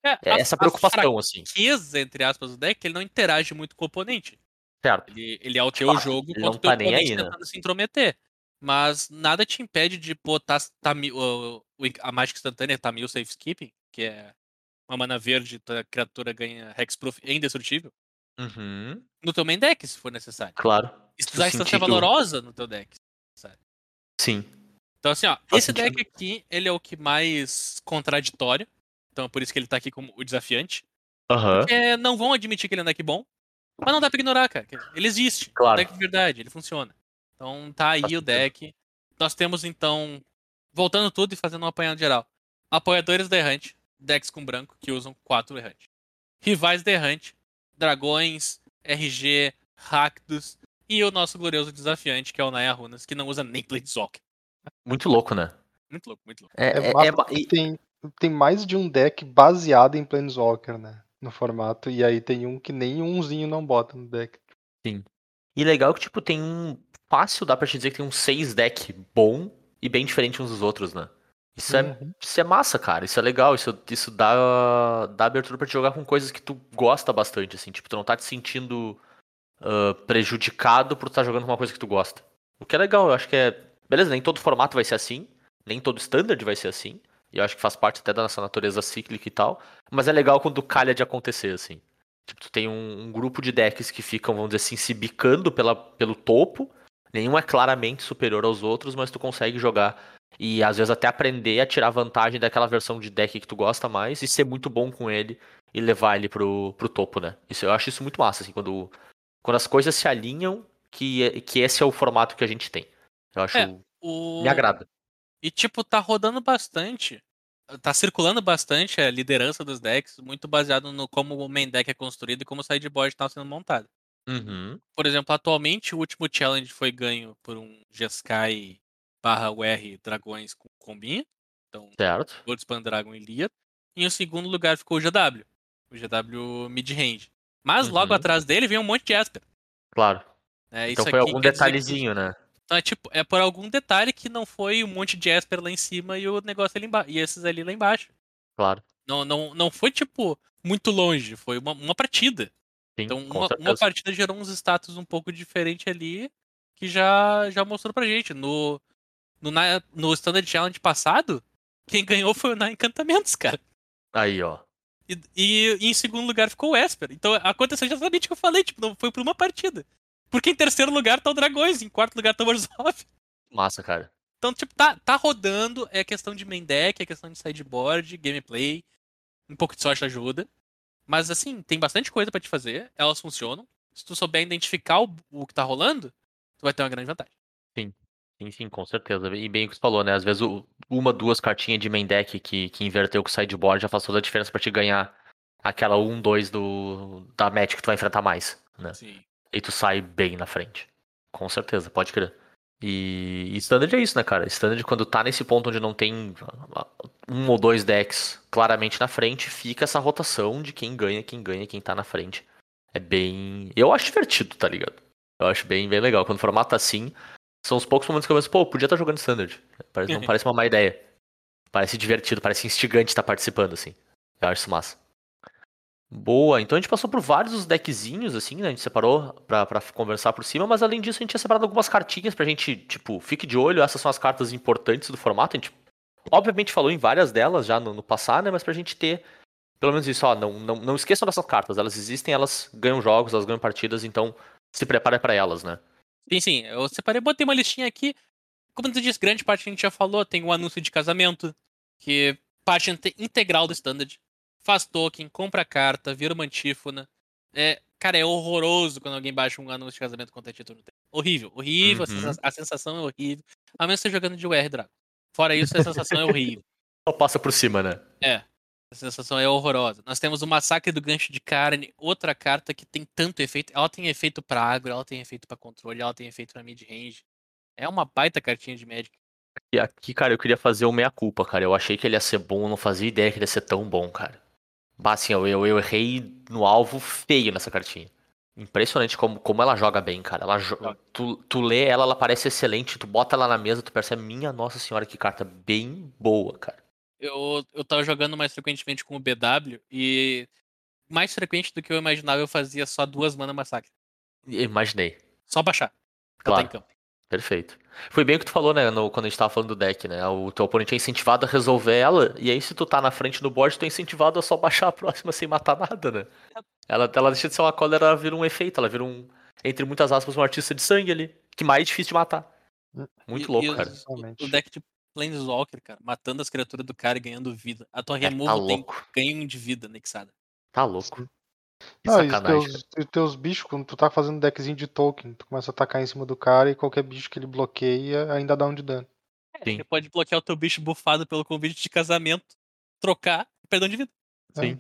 É, a- essa a preocupação, assim. fraqueza, entre aspas, do deck, ele não interage muito com o oponente. Certo. Ele, ele é o De teu fato, jogo ele contra não o teu tá nem oponente aí, né? tentando se intrometer. Mas nada te impede de botar tá, mi- o- o- a mágica instantânea Tamil Safekeeping, que é uma mana verde, a criatura ganha Hexproof e indestrutível, Uhum, no teu main deck, se for necessário. claro. Isso Tu dá instância valorosa no teu deck. Sim. Então, assim, ó, Faz esse deck sentido. aqui, ele é o que mais contraditório. Então, é por isso que ele tá aqui como o desafiante. Aham. Porque não vão admitir que ele é um deck bom. Mas não dá pra ignorar, cara. Ele existe. Claro. É um deck de verdade, ele funciona. Então, tá aí Faz o sentido. deck. Nós temos, então, voltando tudo e fazendo um apanhado geral. Apoiadores da Errante, decks com branco, que usam 4 Errante. Rivais da Errante, Dragões, RG, Rakdos e o nosso glorioso desafiante, que é o Naya Runas, que não usa nem Planeswalker. Muito louco, né? Muito louco, muito louco. É, É, é- é e- tem, tem mais de um deck baseado em Planeswalker, né? No formato. E aí tem um que nem umzinho não bota no deck. E legal que, tipo, tem um. Fácil, dá pra te dizer que tem um 6 deck bom e bem diferente uns dos outros, né? Isso é, Uhum. isso é massa, cara. Isso é legal. Isso, isso dá, dá abertura pra te jogar com coisas que tu gosta bastante, assim. Tipo, tu não tá te sentindo ah, prejudicado por estar jogando com uma coisa que tu gosta. O que é legal, eu acho que é. Beleza, nem todo formato vai ser assim. Nem todo standard vai ser assim. E eu acho que faz parte até da nossa natureza cíclica e tal. Mas é legal quando calha de acontecer, assim. Tipo, tu tem um, um grupo de decks que ficam, vamos dizer assim, se bicando pela, pelo topo. Nenhum é claramente superior aos outros, mas tu consegue jogar e às vezes até aprender a tirar vantagem daquela versão de deck que tu gosta mais e ser muito bom com ele e levar ele pro, pro topo, né? Isso, eu acho isso muito massa, assim, quando, quando as coisas se alinham, que, que esse é o formato que a gente tem. Eu acho. É, O... Me agrada. E, tipo, tá rodando bastante. Tá circulando bastante a liderança dos decks, muito baseado no como o main deck é construído e como o sideboard tá sendo montado. Uhum. Por exemplo, atualmente o último challenge foi ganho por um Jeskai barra UR Dragões com combinha. Então, Certo. Goldspan Dragon e Lia. E em segundo lugar ficou o GW. O GW mid-range. Mas logo Uhum. atrás dele vem um monte de Jasper. Claro. É, Então foi algum dizer que- detalhezinho, né? Então é tipo, é por algum detalhe que não foi um monte de Jasper lá em cima e o negócio ali embaixo. E esses ali lá embaixo. Claro. Não, não, não foi, tipo, muito longe. Foi uma, uma partida. Sim, Então, uma, uma partida gerou uns status um pouco diferente ali que já, já mostrou pra gente. No, no, no Standard Challenge passado, Quem ganhou foi o Na Encantamentos, cara. Aí, ó. E, e- e em segundo lugar ficou o Esper. Então aconteceu exatamente o que eu falei, tipo, não foi por uma partida. Porque em terceiro lugar tá o Dragões, em quarto lugar tá o Warzone. Massa, cara. Então, tipo, tá, tá rodando, é questão de main deck, é questão de sideboard, gameplay, um pouco de sorte ajuda. Mas assim, tem bastante coisa pra te fazer, elas funcionam. Se tu souber identificar o, o que tá rolando, tu vai ter uma grande vantagem. Sim, sim, com certeza. E bem o que você falou, né? Às vezes o- uma, duas cartinhas de main deck que, que inverteu com o sideboard já faz toda a diferença pra te ganhar aquela 1, 2 do, da match que tu vai enfrentar mais, né? Sim. E tu sai bem na frente. Com certeza, pode crer. E, e Standard é isso, né, cara? Standard, quando tá nesse ponto onde não tem ah, um ou dois decks claramente na frente, fica essa rotação de quem ganha, quem ganha, quem tá na frente. É bem. Eu acho divertido, tá ligado? Eu acho bem, bem legal. Quando o formato tá assim, são os poucos momentos que eu penso, pô, podia estar jogando Standard. Parece, não parece uma má ideia. Parece divertido, parece instigante estar participando, assim. Eu acho isso massa. Boa, então a gente passou por vários dos deckzinhos, assim, né? A gente separou pra, pra conversar por cima, mas além disso a gente tinha separado algumas cartinhas pra gente, tipo, fique de olho, essas são as cartas importantes do formato. A gente, obviamente, falou em várias delas já no, no passado, né? Mas pra gente ter, pelo menos isso, ó, não, não, não esqueçam dessas cartas, elas existem, elas ganham jogos, elas ganham partidas, então se prepare pra elas, né? Sim, sim. Eu separei, botei uma listinha aqui. Como tu disse, grande parte que a gente já falou. Tem o anúncio de casamento, que parte inte- integral do standard. Faz token, compra carta, vira uma antífona. É, cara, é horroroso quando alguém baixa um anúncio de casamento contra título. Horrível, horrível. a Uhum. A sensação é horrível. A menos que você jogando de UR, Drago. Fora isso, a sensação é horrível. Só passa por cima, né? A sensação é horrorosa. Nós temos o Massacre do Gancho de Carne, outra carta que tem tanto efeito. Ela tem efeito pra agro, ela tem efeito pra controle, ela tem efeito pra mid-range. É uma baita cartinha de Magic. E aqui, cara, eu queria fazer o meia-culpa, cara. Eu achei que ele ia ser bom, não fazia ideia que ele ia ser tão bom, cara. Bah, assim, eu, eu, eu errei no alvo feio nessa cartinha. Impressionante como, como ela joga bem, cara. Ela Joga. tu, tu lê ela, ela parece excelente. Tu bota ela na mesa, tu percebe, minha nossa senhora, que carta bem boa, cara. Eu, eu tava jogando mais frequentemente com o BW e mais frequente do que eu imaginava, eu fazia só duas mana massacre. Imaginei. Só baixar. Claro. tá em campo. Perfeito. Foi bem o que tu falou, né, no- quando a gente tava falando do deck, né? O teu oponente é incentivado a resolver ela, e aí se tu tá na frente do board, tu é incentivado a só baixar a próxima sem matar nada, né? Ela, ela deixa de ser uma cola, ela vira um efeito, ela vira um, entre muitas aspas, um artista de sangue ali, que mais difícil de matar. Muito E- louco, e cara. Totalmente. O deck de Planeswalker, cara, matando as criaturas do cara e ganhando vida. A tua É, tá tem louco. ganho de vida anexada. Tá louco. Que Não, e teus, e teus bichos, quando tu tá fazendo deckzinho de token, tu começa a atacar em cima do cara e qualquer bicho que ele bloqueia ainda dá um de dano. Sim. Você pode bloquear o teu bicho bufado pelo convite de casamento, trocar e perdão de vida. Sim.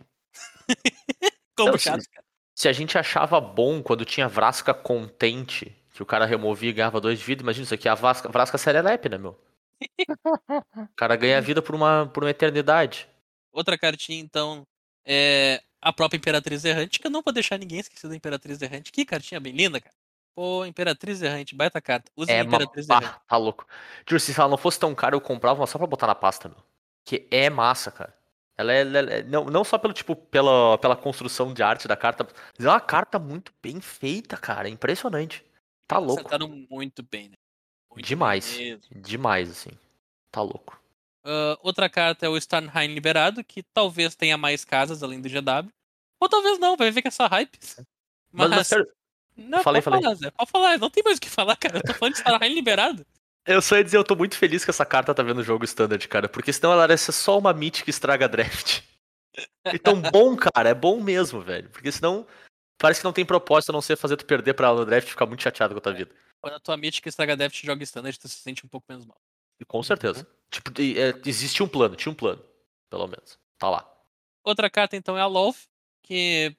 Como Não, chato, sim. cara. Se a gente achava bom quando tinha Vrasca contente, que o cara removia e ganhava dois de vida, imagina isso aqui, a Vrasca, Vrasca Serelepe, né, meu? O cara ganha vida por uma, por uma eternidade. Outra cartinha, então, é a própria Imperatriz Errante, que eu não vou deixar ninguém esquecer da Imperatriz Errante. Que cartinha bem linda, cara. Pô, Imperatriz Errante, baita carta. Use É Imperatriz Errante. pá, tá louco. Juro, se ela não fosse tão cara, eu comprava uma só pra botar na pasta, meu. Que é massa, cara. Ela é, ela é- não, não só pelo tipo pela, pela construção de arte da carta, mas é uma carta muito bem feita, cara. É impressionante. Tá louco. Acertaram muito bem, né? Muito Demais. Demais, assim. Tá louco. Ah, outra carta é o Starnheim liberado, que talvez tenha mais casas além do GW. Ou talvez não, vai ver que essa hype. Mas, mas, sério, Não, falei, pode falei. falar, Zé. Pode falar, não tem mais o que falar, cara. Eu tô falando de Starnheim liberado. eu só ia dizer, eu tô muito feliz que essa carta tá vendo o jogo standard, cara. Porque senão ela ser só uma Mythic que estraga draft. Então, bom, cara, é bom mesmo, velho. Porque senão parece que não tem propósito a não ser fazer tu perder pra ela no draft e ficar muito chateado com a tua vida. Quando a tua Mythic Estraga Deft joga Standard, tu se sente um pouco menos mal. E com certeza. Tipo, e, é, existe um plano, tinha um plano. Pelo menos. Tá lá. Outra carta, então, é a Lolth, que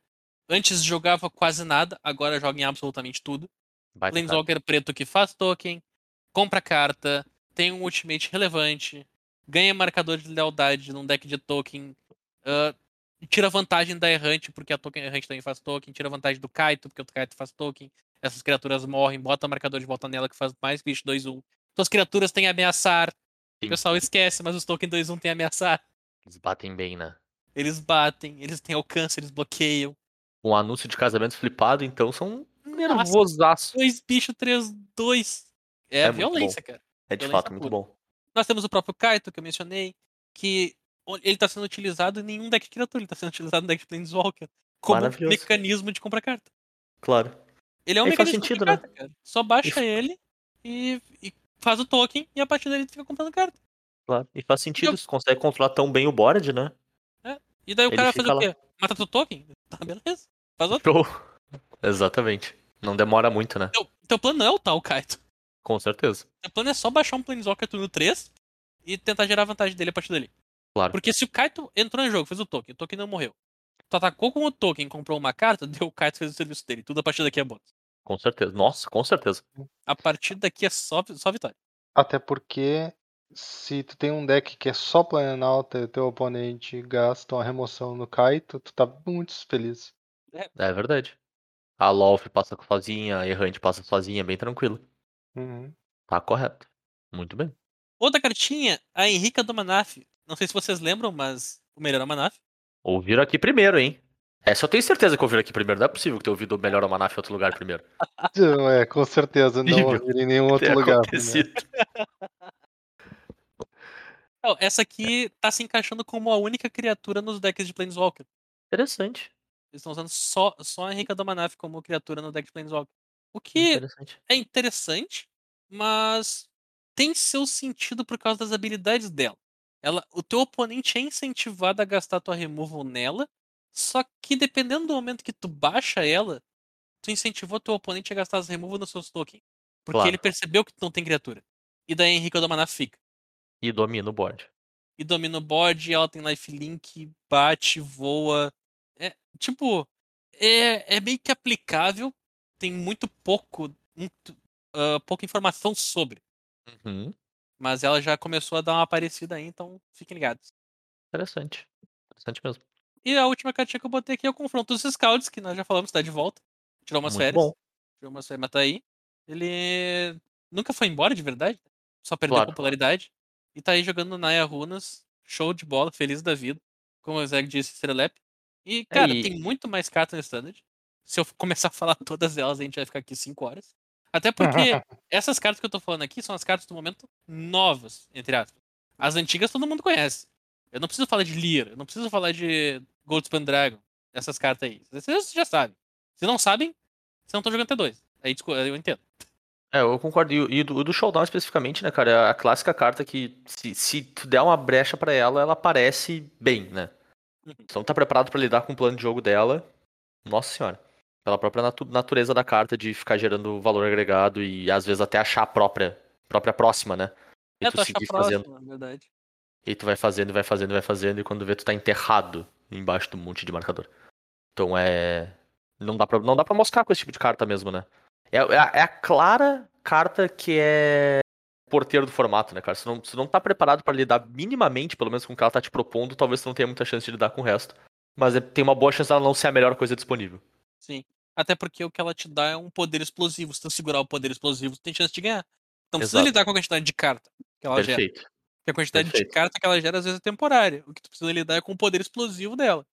antes jogava quase nada, agora joga em absolutamente tudo. Baita. Planeswalker preto que faz token, compra carta, tem um ultimate relevante, ganha marcador de lealdade num deck de token, ah, tira vantagem da errante, porque a token errante também faz token, tira vantagem do Kaito, porque o Kaito faz token. Essas criaturas morrem, bota marcador de volta nela que faz mais bicho 2-1. Então as criaturas têm ameaçar. O Sim. pessoal esquece, mas os tokens 2-1 têm ameaçar. Eles batem bem, né? Eles batem, eles têm alcance, eles bloqueiam. Um anúncio de casamento flipado, então, são nervosaço. Dois bicho 3-2. É, É muito violência, cara. É de violência fato muito pura. bom. Nós temos o próprio Kaito, que eu mencionei, que o- ele tá sendo utilizado em nenhum deck criatura, ele tá sendo utilizado no deck de Planeswalker. Como mecanismo de comprar carta. Claro. Ele é um faz mecanismo sentido, de né? carta, cara. Só baixa ele e, e faz o token e a partir tu fica comprando carta. Claro. E faz sentido, Eu- se consegue controlar tão bem o board, né? E daí o Ele cara fazer o quê? Mata teu token? Tá, beleza. Faz outro. Show. Exatamente. Não demora muito, né? Teu, teu plano não é o tal, Kaito. Com certeza. Teu plano é só baixar um Planeswalker turno 3 e tentar gerar vantagem dele a partir dali. Claro. Porque se o Kaito entrou no jogo, fez o token, o token não morreu. Tu atacou com o token, comprou uma carta, deu o Kaito fez o serviço dele. Tudo a partir daqui é bônus. Com certeza. Nossa, com certeza. A partir daqui é só, só vitória. Até porque se tu tem um deck que é só Planalta e teu oponente gasta uma remoção no Kaito, tu tá muito feliz. É verdade. A Lolf passa sozinha, a Errante passa sozinha, bem tranquilo. Uhum. Tá correto. Muito bem. Outra cartinha, a Henrica do Manaf. Não sei se vocês lembram, mas o melhor é o Manaf. Ouviram aqui primeiro, hein? Essa eu tenho certeza que ouviram aqui primeiro. Não é possível ter ouvido o melhor Amanaf em outro lugar primeiro. Não, é, com certeza, não Nível. ouvir em nenhum outro lugar. Não, essa aqui tá se encaixando como a única criatura nos decks de Planeswalker. Interessante. Eles estão usando só, só a Henrica do Manaf como criatura no deck de Planeswalker. O que Interessante. é interessante, mas tem seu sentido por causa das habilidades dela. Ela, o teu oponente é incentivado a gastar tua removal nela, só que dependendo do momento que tu baixa ela, tu incentivou teu oponente a gastar as removal nos seus tokens. Porque Claro. ele percebeu que tu não tem criatura. E daí a Henrica do Manaf fica. E domina o board. E domina o board, ela tem lifelink, bate, voa. É, tipo, é, é meio que aplicável, tem muito pouco, muito, ah, pouca informação sobre. Uhum. Mas ela já começou a dar uma aparecida aí, então fiquem ligados. Interessante. Interessante mesmo. E a última cartinha que eu botei aqui é o confronto dos Scouts, que nós já falamos, tá de volta. Tirou umas Muito férias. bom. Tirou umas férias, mas tá aí. Ele nunca foi embora de verdade. Só perdeu Claro. popularidade. E tá aí jogando Naya Runas. Show de bola, feliz da vida. Como o Zeg disse, Strelep. E, cara, e- tem muito mais cartas no Standard. Se eu começar a falar todas elas, a gente vai ficar aqui 5 horas. Até porque essas cartas que eu tô falando aqui são as cartas do momento novas, entre aspas. As antigas todo mundo conhece. Eu não preciso falar de Lyra, eu não preciso falar de Goldspan Dragon, essas cartas aí. Vocês já sabem. Se não sabem, vocês não estão jogando T2. Aí eu entendo. É, eu concordo. E, o- e do, do Showdown especificamente, né, cara? É a clássica carta que, se, se tu der uma brecha pra ela, ela aparece bem, né? Uhum. Se não tá preparado pra lidar com o plano de jogo dela, nossa senhora. Pela própria natu- natureza da carta de ficar gerando valor agregado e às vezes até achar a própria, própria próxima, né? E é, tu seguir fazendo. na verdade. E tu vai fazendo, vai fazendo, e vai fazendo, e quando vê, tu tá enterrado embaixo do monte de marcador. Então é. Não dá pra, não dá pra moscar com esse tipo de carta mesmo, né? É, é a, é a clara carta que é porteiro do formato, né, cara? Se não, se não tá preparado pra lidar minimamente, pelo menos com o que ela tá te propondo, talvez tu não tenha muita chance de lidar com o resto. Mas é- tem uma boa chance dela não ser a melhor coisa disponível. Sim. Até porque o que ela te dá é um poder explosivo. Se tu segurar o poder explosivo, tu tem chance de ganhar. Precisa Exato. lidar com a quantidade de carta que ela gera. Porque a quantidade Perfeito. de carta que ela gera às vezes é temporária. O que tu precisa lidar é com o poder explosivo dela.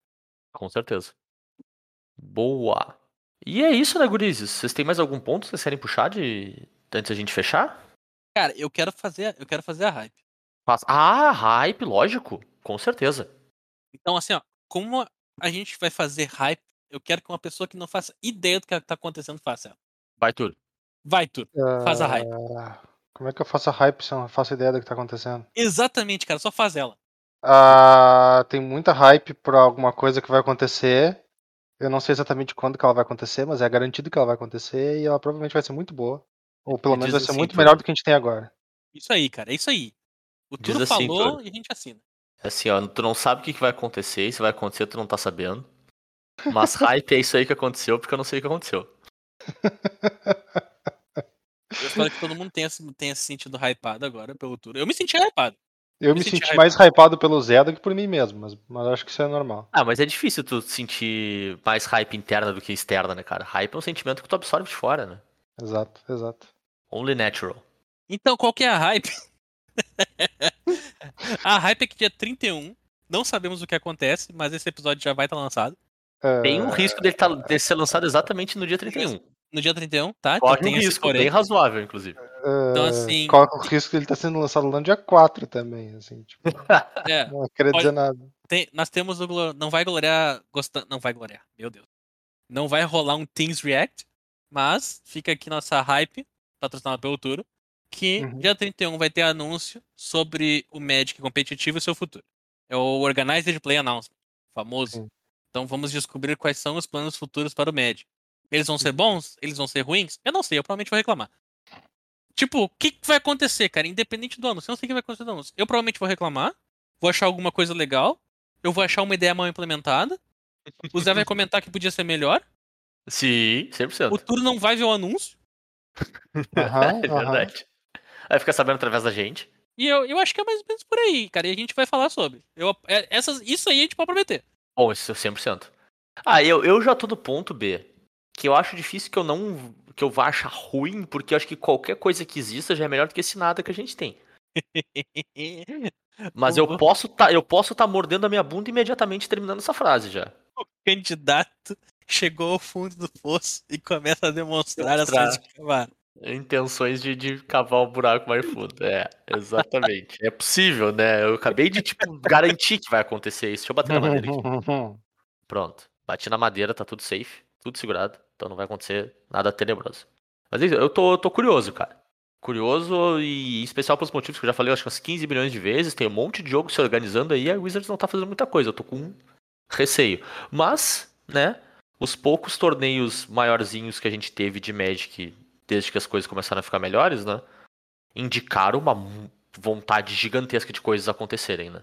Com certeza. Boa. E é isso, né, gurizes? Vocês têm mais algum ponto que vocês querem puxar de... antes da gente fechar? Cara, eu quero fazer, eu quero fazer a hype. Ah, hype, lógico. Com certeza. Então, assim, ó, como a gente vai fazer hype, eu quero que uma pessoa que não faça ideia do que tá acontecendo faça ela. Vai tudo. Vai, tu. Faz a hype. Como é que eu faço a hype se eu não faço ideia do que tá acontecendo? Exatamente, cara, só faz ela. Ah, tem muita hype por alguma coisa que vai acontecer. Eu não sei exatamente quando que ela vai acontecer, mas é garantido que ela vai acontecer e ela provavelmente vai ser muito boa. Ou pelo menos vai ser assim, muito melhor do que a gente tem agora. Isso aí, cara, é isso aí. O Turo assim, falou e a gente assina. Assim, ó, tu não sabe o que que vai acontecer, e se vai acontecer, tu não tá sabendo. Mas hype é isso aí que aconteceu, porque eu não sei o que aconteceu. Eu espero que todo mundo tenha, se- tenha se sentido hypado agora pelo Turo. Eu me senti hypado. Eu Me me senti senti mais hypado pelo Zé do que por mim mesmo, mas, mas acho que isso é normal. Ah, mas é difícil tu sentir mais hype interna do que externa, né, cara? Hype é um sentimento que tu absorve de fora, né? Exato, exato. Only natural. Então, qual que é a hype? a hype é que dia 31, não sabemos o que acontece, mas esse episódio já vai estar lançado. Tem Ah, um risco dele, tá, dele ser lançado exatamente no dia 31. No dia 31, tá? Corre Então um risco bem razoável, inclusive. Então, É, assim- Corre o risco de ele estar sendo lançado no dia 4 também, assim, tipo, É, não queria Pode- dizer nada. tem- nós temos o. Não vai gloriar. Gostando, não vai gloriar, meu Deus. Não vai rolar um Things React, mas fica aqui nossa hype, patrocinada pelo Turo, que Uhum. dia 31 vai ter anúncio sobre o Magic competitivo e seu futuro. É o Organized Play Announcement, famoso. Sim. Então vamos descobrir quais são os planos futuros para o Magic. Eles vão ser bons? Eles vão ser ruins? Eu não sei, eu provavelmente vou reclamar. Tipo, o que vai acontecer, cara? Independente do anúncio. Eu não sei o que vai acontecer do anúncio. Eu provavelmente vou reclamar, vou achar alguma coisa legal, eu vou achar uma ideia mal implementada, o Zé vai comentar que podia ser melhor, Sim, 100%. o Turo não vai ver o anúncio, Aham, É verdade. Aí fica sabendo através da gente. e eu, eu acho que é mais ou menos por aí, cara, e a gente vai falar sobre. Eu, é- essas, isso aí a gente pode prometer. Bom, isso é 100%. Ah, eu, eu já tô do ponto, B, que eu acho difícil que eu não. que eu vá achar ruim, porque eu acho que qualquer coisa que exista já é melhor do que esse nada que a gente tem. Mas eu O- posso tá, eu posso tá mordendo a minha bunda imediatamente terminando essa frase já. o candidato chegou ao fundo do poço e começa a demonstrar as Demonstrar. coisas que cavaram. Intenções de, de cavar um buraco mais fundo. É, exatamente. É possível, né? Eu acabei de, tipo, garantir que vai acontecer isso. Deixa eu bater na madeira aqui. Pronto. Bati na madeira, tá tudo safe, tudo segurado. Então não vai acontecer nada tenebroso. Mas é isso, eu tô, tô curioso, cara. Curioso e especial pelos motivos que eu já falei, acho que umas 15 milhões de vezes. Tem um monte de jogo se organizando aí. A Wizards não tá fazendo muita coisa. Eu tô com receio. Mas, né? Os poucos torneios maiorzinhos que a gente teve de Magic desde que as coisas começaram a ficar melhores, né? Indicaram uma vontade gigantesca de coisas acontecerem, né?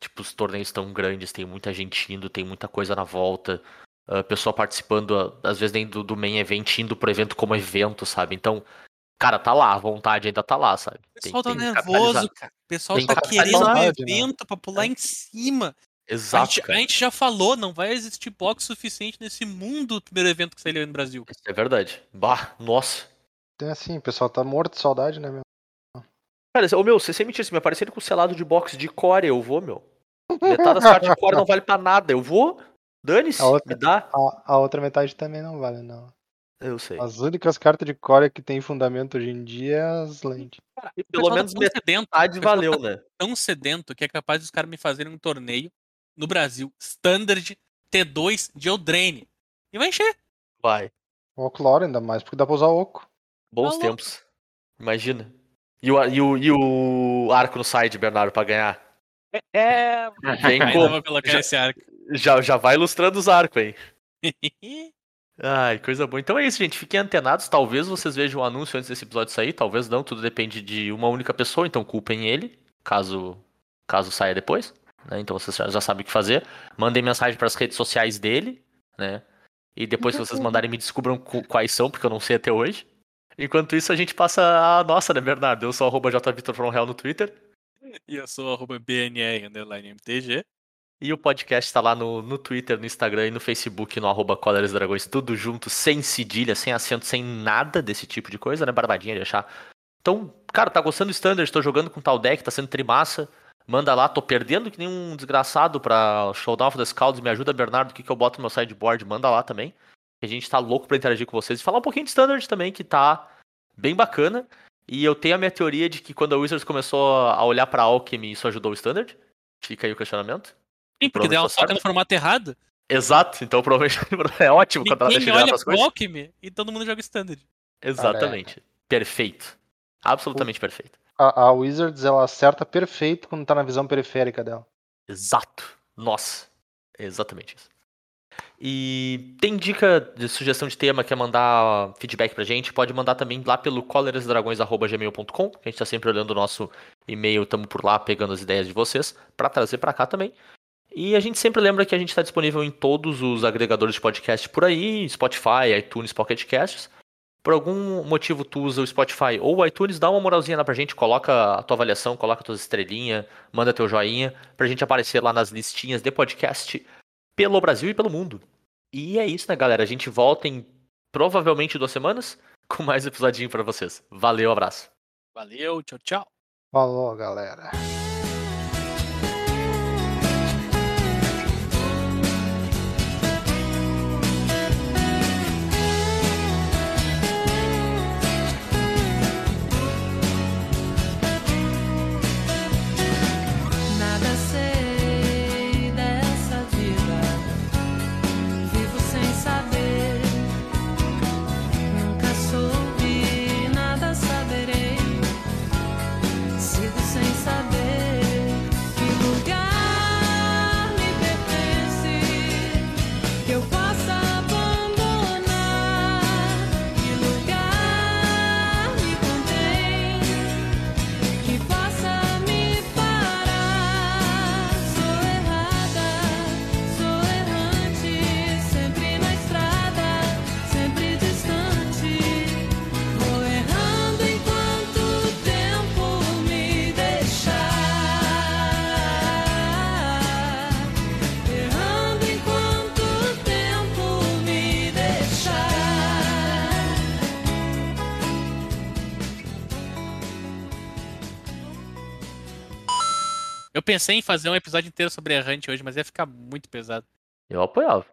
Tipo, os torneios tão grandes, tem muita gente indo, tem muita coisa na volta. A pessoa participando, ah, às vezes nem do, do main event, indo pro evento como evento, sabe? Então, cara, tá lá, a vontade ainda tá lá, sabe? O pessoal tá que nervoso, cara. O pessoal Tem tá que querendo um capitalizar, né? evento pra pular em cima. A Exato, gente, a gente já falou, não vai existir box suficiente nesse mundo do primeiro evento que saiu no Brasil. Isso é verdade. Bah, nossa. Tem assim, o pessoal tá morto de saudade, né, meu? Cara, ô meu, você sem mentira, se me aparecerem com o selado de box de core, eu vou, meu. Metade das cartas de core não vale pra nada. Eu vou. Dane-se, A outra- me dá. A, a outra metade também não vale, não. Eu sei. As únicas cartas de core que tem fundamento hoje em dia é as. E O pelo pessoal menos tá sedento, metade valeu, tá né? tão sedento que é capaz dos caras me fazerem um torneio no Brasil, Standard T2 de Eldraine. E vai encher. Vai. O Oclore ainda mais, porque dá pra usar oco. Bons Tá tempos. Imagina. E o, e, o, e o arco no side, Bernardo, pra ganhar. É. Vem Ainda como? vou colocar Já- esse arco. Já, já vai ilustrando os arcos aí. Ai, coisa boa. Então é isso, gente. Fiquem antenados. Talvez vocês vejam o anúncio antes desse episódio sair, talvez não. Tudo depende de uma única pessoa, então culpem ele, caso, caso saia depois. né? Então vocês já, já sabem o que fazer. Mandem mensagem para as redes sociais dele, né? E depois, se vocês mandarem, me descubram cu- quais são, porque eu não sei até hoje. Enquanto isso, a gente passa a nossa, né, Bernardo? Eu sou arroba no Twitter. E eu sou arroba BNR underline MTG. E o podcast está lá no, no Twitter, no Instagram e no Facebook, no arroba Dragões, tudo junto, sem cedilha, sem acento, sem nada desse tipo de coisa, né? Barbadinha de achar. Então, cara, tá gostando do Standard, tô jogando com tal deck, tá sendo trimassa. Manda lá, tô perdendo que nem um desgraçado pra Showdown of the Scouts. Me ajuda, Bernardo, o que, que eu boto no meu sideboard? Manda lá também. A gente tá louco pra interagir com vocês. E falar um pouquinho de Standard também, que tá bem bacana. E eu tenho a minha teoria de que quando a Wizards começou a olhar pra Alchemy, isso ajudou o Standard. Fica aí o questionamento. Sim, porque daí ela Provavelmente tá toca no formato errado. Exato, então provavelmente é ótimo quando ela deixa olha pro coisas. Alchemy e todo mundo joga Standard. Exatamente. Perfeito. Absolutamente perfeito. A, a Wizards, ela acerta perfeito quando tá na visão periférica dela. Exato. Nossa. É exatamente isso. E tem dica de sugestão de tema, quer mandar feedback pra gente, pode mandar também lá pelo colerasdragões.gmail.com, que a gente tá sempre olhando o nosso e-mail, tamo por lá pegando as ideias de vocês, pra trazer pra cá também. E a gente sempre lembra que a gente está disponível em todos os agregadores de podcast por aí, Spotify, iTunes, Pocket Casts. Por algum motivo tu usa o Spotify ou o iTunes, dá uma moralzinha lá pra gente, coloca a tua avaliação, coloca tuas estrelinhas, manda teu joinha, pra gente aparecer lá nas listinhas de podcast pelo Brasil e pelo mundo. E é isso, né, galera? A gente volta em provavelmente duas semanas com mais episodinho pra vocês. Valeu, abraço. Valeu, tchau, tchau. Falou, galera. Eu pensei em fazer um episódio inteiro sobre errante hoje, mas ia ficar muito pesado. Eu apoiava.